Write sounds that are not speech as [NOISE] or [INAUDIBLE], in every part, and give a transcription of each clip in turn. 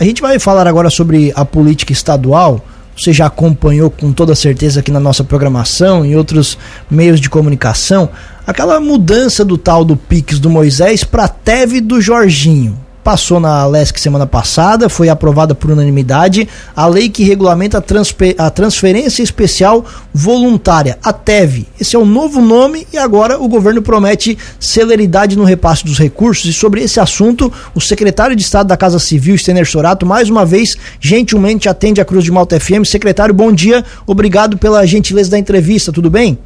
A gente vai falar agora sobre a política estadual. Você já acompanhou com toda certeza aqui na nossa programação e outros meios de comunicação aquela mudança do tal do Pix do Moisés para Teve do Jorginho passou na LESC semana passada, foi aprovada por unanimidade a lei que regulamenta a, transferência especial voluntária, a TEV. Esse é o novo nome e agora o governo promete celeridade no repasse dos recursos. E sobre esse assunto, o secretário de Estado da Casa Civil, Stener Sorato, mais uma vez, gentilmente atende a Cruz de Malta FM. Secretário, bom dia, obrigado pela gentileza da entrevista, tudo bem?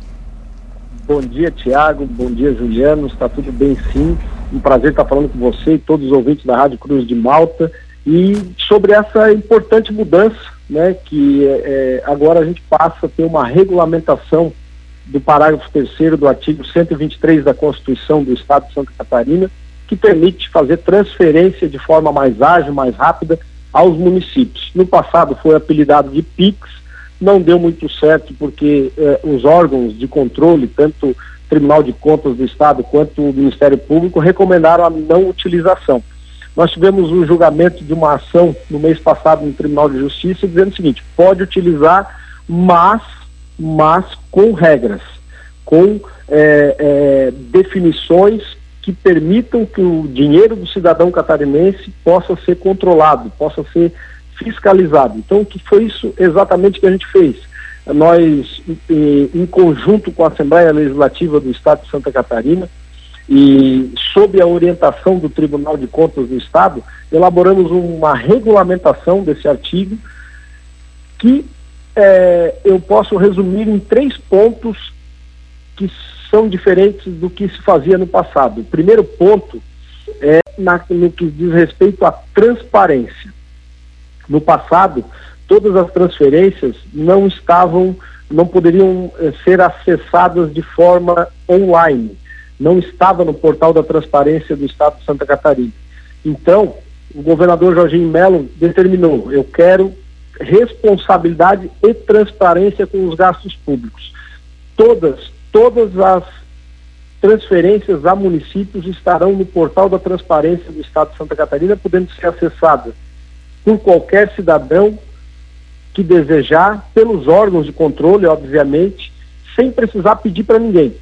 Bom dia, Tiago. Bom dia, Juliano. Está tudo bem, sim. Um prazer estar falando com você e todos os ouvintes da Rádio Cruz de Malta e sobre essa importante mudança, né, que é, agora a gente passa a ter uma regulamentação do parágrafo terceiro do artigo 123 da Constituição do Estado de Santa Catarina, que permite fazer transferência de forma mais ágil, mais rápida aos municípios. No passado foi apelidado de PIX, não deu muito certo porque eh, os órgãos de controle, tanto Tribunal de Contas do Estado quanto o Ministério Público recomendaram a não utilização. Nós tivemos um julgamento de uma ação no mês passado no Tribunal de Justiça dizendo o seguinte: pode utilizar, mas, mas com regras, com é, é, definições que permitam que o dinheiro do cidadão catarinense possa ser controlado, possa ser fiscalizado. Então, que foi isso exatamente que a gente fez? nós, em conjunto com a Assembleia Legislativa do Estado de Santa Catarina e sob a orientação do Tribunal de Contas do Estado, elaboramos uma regulamentação desse artigo que é, eu posso resumir em três pontos que são diferentes do que se fazia no passado. O primeiro ponto é na, no que diz respeito à transparência. No passado, todas as transferências não estavam, não poderiam eh, ser acessadas de forma online. Não estava no portal da transparência do Estado de Santa Catarina. Então, o governador Jorginho Melo determinou: eu quero responsabilidade e transparência com os gastos públicos. Todas, todas as transferências a municípios estarão no portal da transparência do Estado de Santa Catarina, podendo ser acessadas por qualquer cidadão que desejar, pelos órgãos de controle, obviamente, sem precisar pedir para ninguém.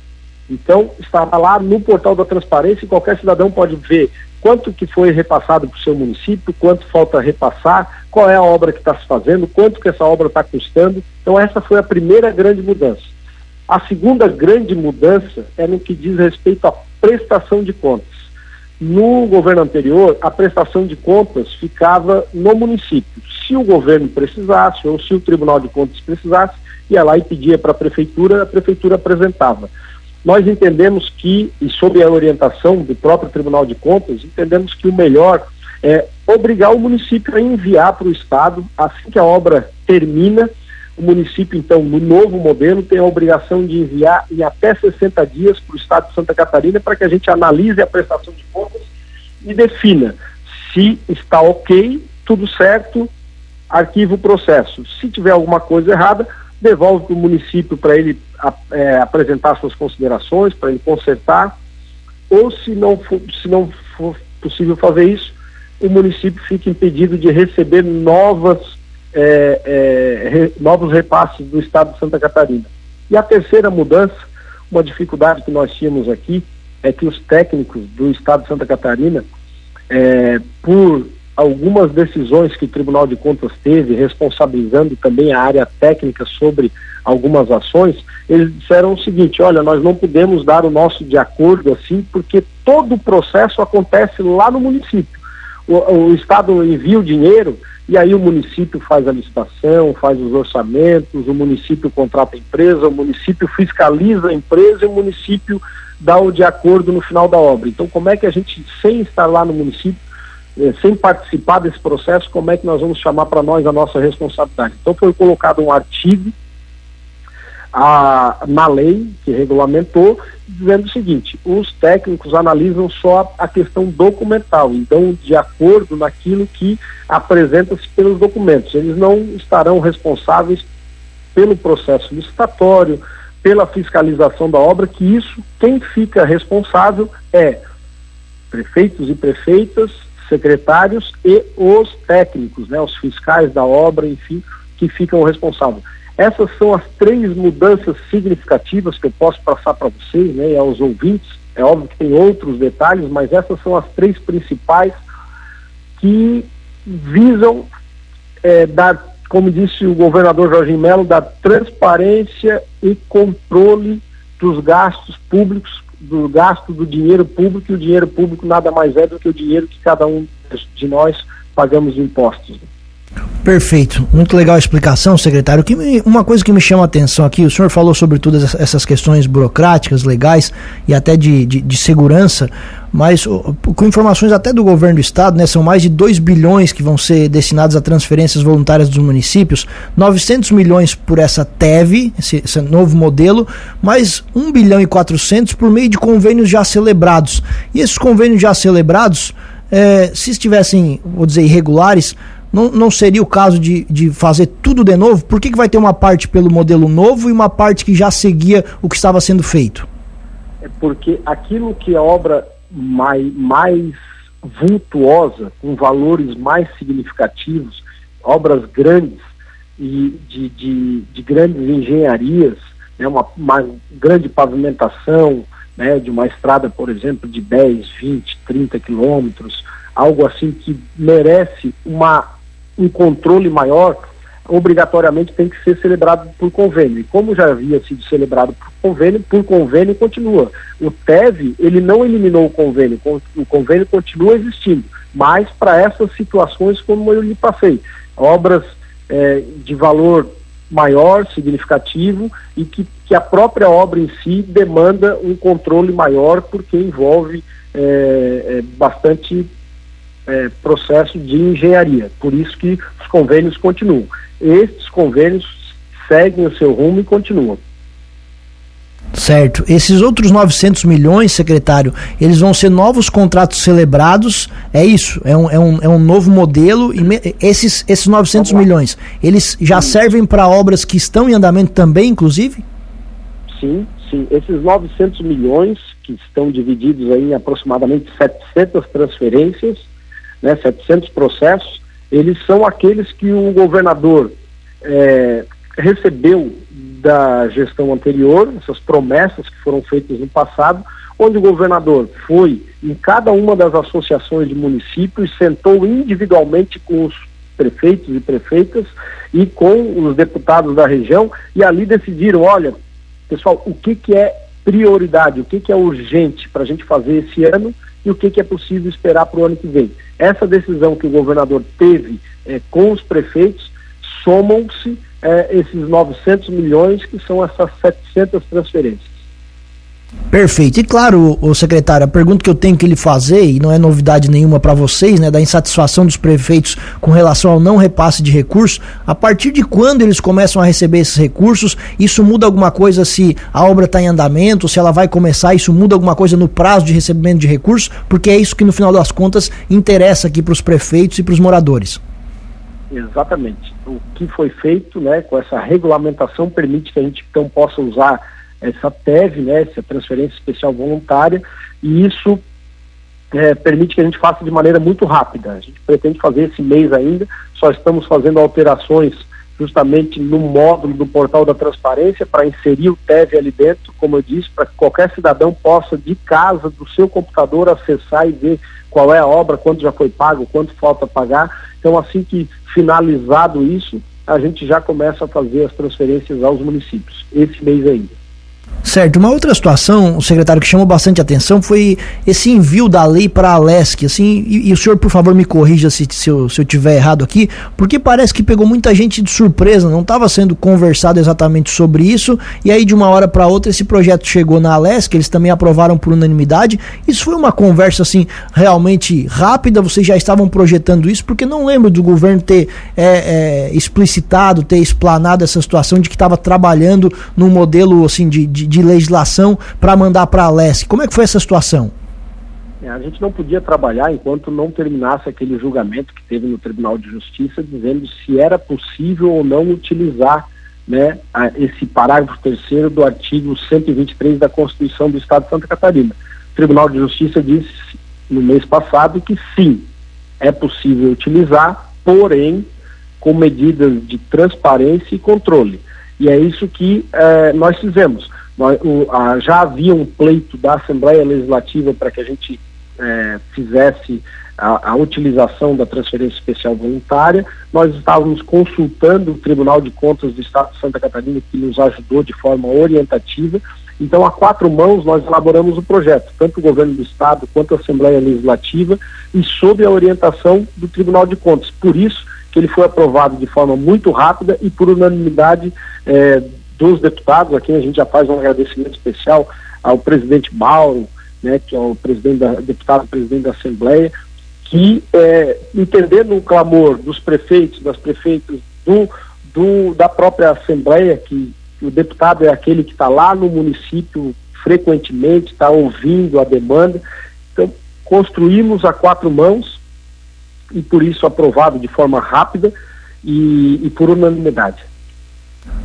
Então, estará lá no portal da transparência e qualquer cidadão pode ver quanto que foi repassado para o seu município, quanto falta repassar, qual é a obra que está se fazendo, quanto que essa obra está custando. Então, essa foi a primeira grande mudança. A segunda grande mudança é no que diz respeito à prestação de contas. No governo anterior, a prestação de contas ficava no município. Se o governo precisasse, ou se o Tribunal de Contas precisasse, ia lá e pedia para a prefeitura, a prefeitura apresentava. Nós entendemos que, e sob a orientação do próprio Tribunal de Contas, entendemos que o melhor é obrigar o município a enviar para o Estado, assim que a obra termina, o município, então, no novo modelo, tem a obrigação de enviar em até 60 dias para o Estado de Santa Catarina para que a gente analise a prestação de contas e defina se está ok, tudo certo, arquiva o processo. Se tiver alguma coisa errada, devolve para o município para ele é, apresentar suas considerações, para ele consertar, ou se não, for, se não for possível fazer isso, o município fica impedido de receber novas é, é, re, novos repasses do Estado de Santa Catarina. E a terceira mudança, uma dificuldade que nós tínhamos aqui, é que os técnicos do Estado de Santa Catarina, é, por algumas decisões que o Tribunal de Contas teve, responsabilizando também a área técnica sobre algumas ações, eles disseram o seguinte: olha, nós não podemos dar o nosso de acordo assim, porque todo o processo acontece lá no município. O, o Estado envia o dinheiro e aí o município faz a licitação, faz os orçamentos, o município contrata a empresa, o município fiscaliza a empresa e o município dá o de acordo no final da obra. Então, como é que a gente, sem estar lá no município, eh, sem participar desse processo, como é que nós vamos chamar para nós a nossa responsabilidade? Então, foi colocado um artigo a, na lei que regulamentou, dizendo o seguinte: os técnicos analisam só a questão documental, então, de acordo naquilo que apresenta-se pelos documentos. Eles não estarão responsáveis pelo processo licitatório, pela fiscalização da obra, que isso, quem fica responsável é prefeitos e prefeitas, secretários e os técnicos, né, os fiscais da obra, enfim, que ficam responsáveis. Essas são as três mudanças significativas que eu posso passar para vocês né, aos ouvintes. É óbvio que tem outros detalhes, mas essas são as três principais que visam é, dar, como disse o governador Jorge Melo, dar transparência e controle dos gastos públicos, do gasto do dinheiro público, e o dinheiro público nada mais é do que o dinheiro que cada um de nós pagamos impostos. Perfeito, muito legal a explicação, secretário. Que me, uma coisa que me chama a atenção aqui, o senhor falou sobre todas essas questões burocráticas, legais e até de, de, de segurança, mas com informações até do governo do estado, né, são mais de 2 bilhões que vão ser destinados a transferências voluntárias dos municípios, 900 milhões por essa TEV, esse, esse novo modelo, mais 1 bilhão e 400 por meio de convênios já celebrados. E esses convênios já celebrados, é, se estivessem, vou dizer, irregulares, não, não seria o caso de, de fazer tudo de novo? Por que, que vai ter uma parte pelo modelo novo e uma parte que já seguia o que estava sendo feito? É porque aquilo que é obra mais, mais vultuosa, com valores mais significativos, obras grandes e de, de, de grandes engenharias, né, uma, uma grande pavimentação né, de uma estrada, por exemplo, de 10, 20, 30 quilômetros, algo assim que merece uma um controle maior, obrigatoriamente tem que ser celebrado por convênio. E como já havia sido celebrado por convênio, por convênio continua. O TEV, ele não eliminou o convênio, o convênio continua existindo, mas para essas situações como eu lhe passei, obras é, de valor maior, significativo, e que, que a própria obra em si demanda um controle maior, porque envolve é, é, bastante é, processo de engenharia. Por isso que os convênios continuam. Estes convênios seguem o seu rumo e continuam. Certo. Esses outros 900 milhões, secretário, eles vão ser novos contratos celebrados, é isso? É um, é um, é um novo modelo e me, esses, esses 900 milhões, eles já sim. servem para obras que estão em andamento também, inclusive? Sim, sim. Esses 900 milhões, que estão divididos em aproximadamente 700 transferências, né, 700 processos, eles são aqueles que o governador é, recebeu da gestão anterior, essas promessas que foram feitas no passado, onde o governador foi em cada uma das associações de municípios, sentou individualmente com os prefeitos e prefeitas e com os deputados da região e ali decidiram, olha, pessoal, o que, que é prioridade, o que, que é urgente para a gente fazer esse ano e o que, que é possível esperar para o ano que vem. Essa decisão que o governador teve é, com os prefeitos somam-se é, esses 900 milhões, que são essas 700 transferências. Perfeito. E claro, o secretário, a pergunta que eu tenho que lhe fazer, e não é novidade nenhuma para vocês, né, da insatisfação dos prefeitos com relação ao não repasse de recursos, a partir de quando eles começam a receber esses recursos, isso muda alguma coisa se a obra está em andamento, se ela vai começar, isso muda alguma coisa no prazo de recebimento de recursos, porque é isso que no final das contas interessa aqui para os prefeitos e para os moradores. Exatamente. O que foi feito né, com essa regulamentação permite que a gente então possa usar essa TEV, né, essa transferência especial voluntária, e isso é, permite que a gente faça de maneira muito rápida. A gente pretende fazer esse mês ainda, só estamos fazendo alterações justamente no módulo do portal da transparência para inserir o TEV ali dentro, como eu disse, para que qualquer cidadão possa de casa, do seu computador, acessar e ver qual é a obra, quanto já foi pago, quanto falta pagar. Então, assim que finalizado isso, a gente já começa a fazer as transferências aos municípios, esse mês ainda. Certo. Uma outra situação, o secretário, que chamou bastante atenção foi esse envio da lei para a Alesc, assim, e, e, o senhor, por favor, me corrija se, se, eu, se eu tiver errado aqui, porque parece que pegou muita gente de surpresa, não estava sendo conversado exatamente sobre isso, e aí de uma hora para outra esse projeto chegou na Alesc, eles também aprovaram por unanimidade. Isso foi uma conversa, assim, realmente rápida, vocês já estavam projetando isso, porque não lembro do governo ter é, é, explicitado, ter explanado essa situação de que estava trabalhando num modelo, assim, de, de de legislação para mandar para a LESC. Como é que foi essa situação? É, a gente não podia trabalhar enquanto não terminasse aquele julgamento que teve no Tribunal de Justiça dizendo se era possível ou não utilizar né, a, esse parágrafo terceiro do artigo 123 da Constituição do Estado de Santa Catarina. O Tribunal de Justiça disse no mês passado que sim, é possível utilizar, porém com medidas de transparência e controle. E é isso que eh, nós fizemos. Já havia um pleito da Assembleia Legislativa para que a gente eh, fizesse a, a, utilização da transferência especial voluntária. Nós estávamos consultando o Tribunal de Contas do Estado de Santa Catarina, que nos ajudou de forma orientativa. Então, a quatro mãos, nós elaboramos o projeto, tanto o governo do Estado quanto a Assembleia Legislativa, e sob a orientação do Tribunal de Contas. Por isso, que ele foi aprovado de forma muito rápida e por unanimidade é, dos deputados. Aqui a gente já faz um agradecimento especial ao presidente Mauro, né, que é o presidente da, deputado presidente da Assembleia, que é, entendendo o clamor dos prefeitos, das prefeitas, do, do, da própria Assembleia, que o deputado é aquele que está lá no município frequentemente, está ouvindo a demanda. Então, construímos a quatro mãos e por isso aprovado de forma rápida e, e por unanimidade.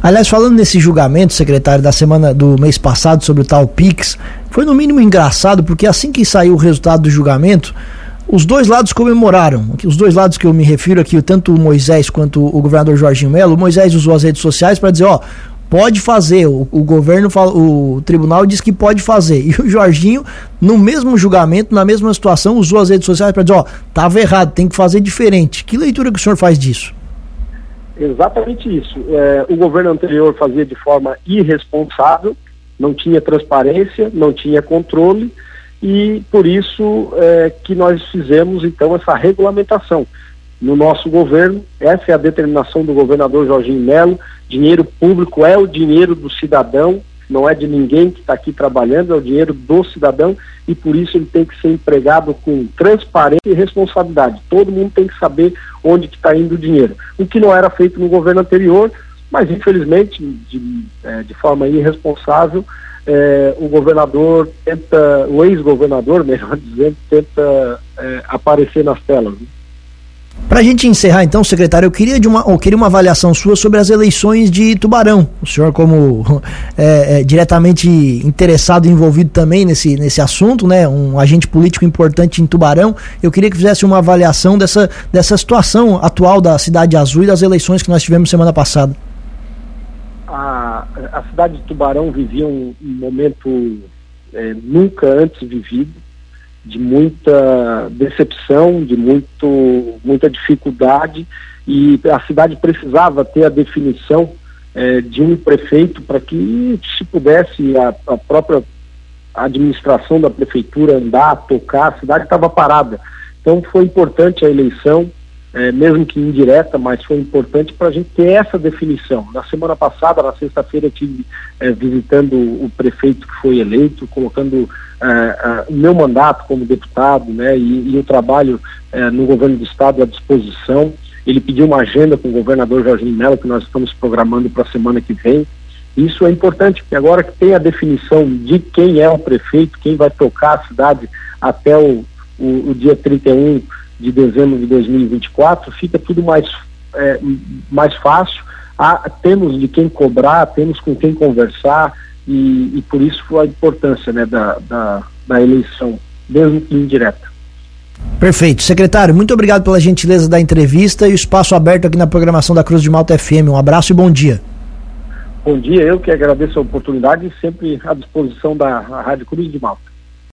Aliás, falando nesse julgamento, secretário, da semana do mês passado sobre o tal Pix, foi no mínimo engraçado, porque assim que saiu o resultado do julgamento, os dois lados comemoraram. Os dois lados que eu me refiro aqui, tanto o Moisés quanto o governador Jorginho Melo, o Moisés usou as redes sociais para dizer, ó, pode fazer. O, o governo, fala, o tribunal diz que pode fazer. E o Jorginho, no mesmo julgamento, na mesma situação, usou as redes sociais para dizer, ó, estava errado, tem que fazer diferente. Que leitura que o senhor faz disso? Exatamente isso. É, o governo anterior fazia de forma irresponsável, não tinha transparência, não tinha controle e por isso é, que nós fizemos então essa regulamentação no nosso governo. Essa é a determinação do governador Jorginho Melo. Dinheiro público é o dinheiro do cidadão, não é de ninguém que está aqui trabalhando, é o dinheiro do cidadão e por isso ele tem que ser empregado com transparência e responsabilidade. Todo mundo tem que saber onde está indo o dinheiro. O que não era feito no governo anterior, mas infelizmente, de, é, de forma irresponsável, é, o governador tenta, o ex-governador, melhor [LAUGHS] dizendo, tenta é, aparecer nas telas. Né? Para a gente encerrar, então, secretário, eu queria, de uma, eu queria uma avaliação sua sobre as eleições de Tubarão. O senhor, como [LAUGHS] é, é, diretamente interessado e envolvido também nesse, nesse assunto, né, um agente político importante em Tubarão, eu queria que fizesse uma avaliação dessa, dessa situação atual da Cidade Azul e das eleições que nós tivemos semana passada. A, a cidade de Tubarão vivia um, um momento é, nunca antes vivido de muita decepção, de muito, muita dificuldade, e a cidade precisava ter a definição eh, de um prefeito para que se pudesse a, a, própria administração da prefeitura andar, tocar, a cidade estava parada. Então foi importante a eleição, é, mesmo que indireta, mas foi importante para a gente ter essa definição. Na semana passada, na sexta-feira, estive é, visitando o prefeito que foi eleito, colocando é, o meu mandato como deputado né, e, e o trabalho no governo do estado à disposição. Ele pediu uma agenda com o governador Jorginho Mello, que nós estamos programando para a semana que vem. Isso é importante, porque agora que tem a definição de quem é o prefeito, quem vai tocar a cidade até o, o, o dia 31 de dezembro de 2024, fica tudo mais, é, mais fácil. Há, temos de quem cobrar, temos com quem conversar e, e por isso a importância né, da, da, da eleição, mesmo que indireta. Perfeito. Secretário, muito obrigado pela gentileza da entrevista e o espaço aberto aqui na programação da Cruz de Malta FM. Um abraço e bom dia. Bom dia, eu que agradeço a oportunidade e sempre à disposição da Rádio Cruz de Malta.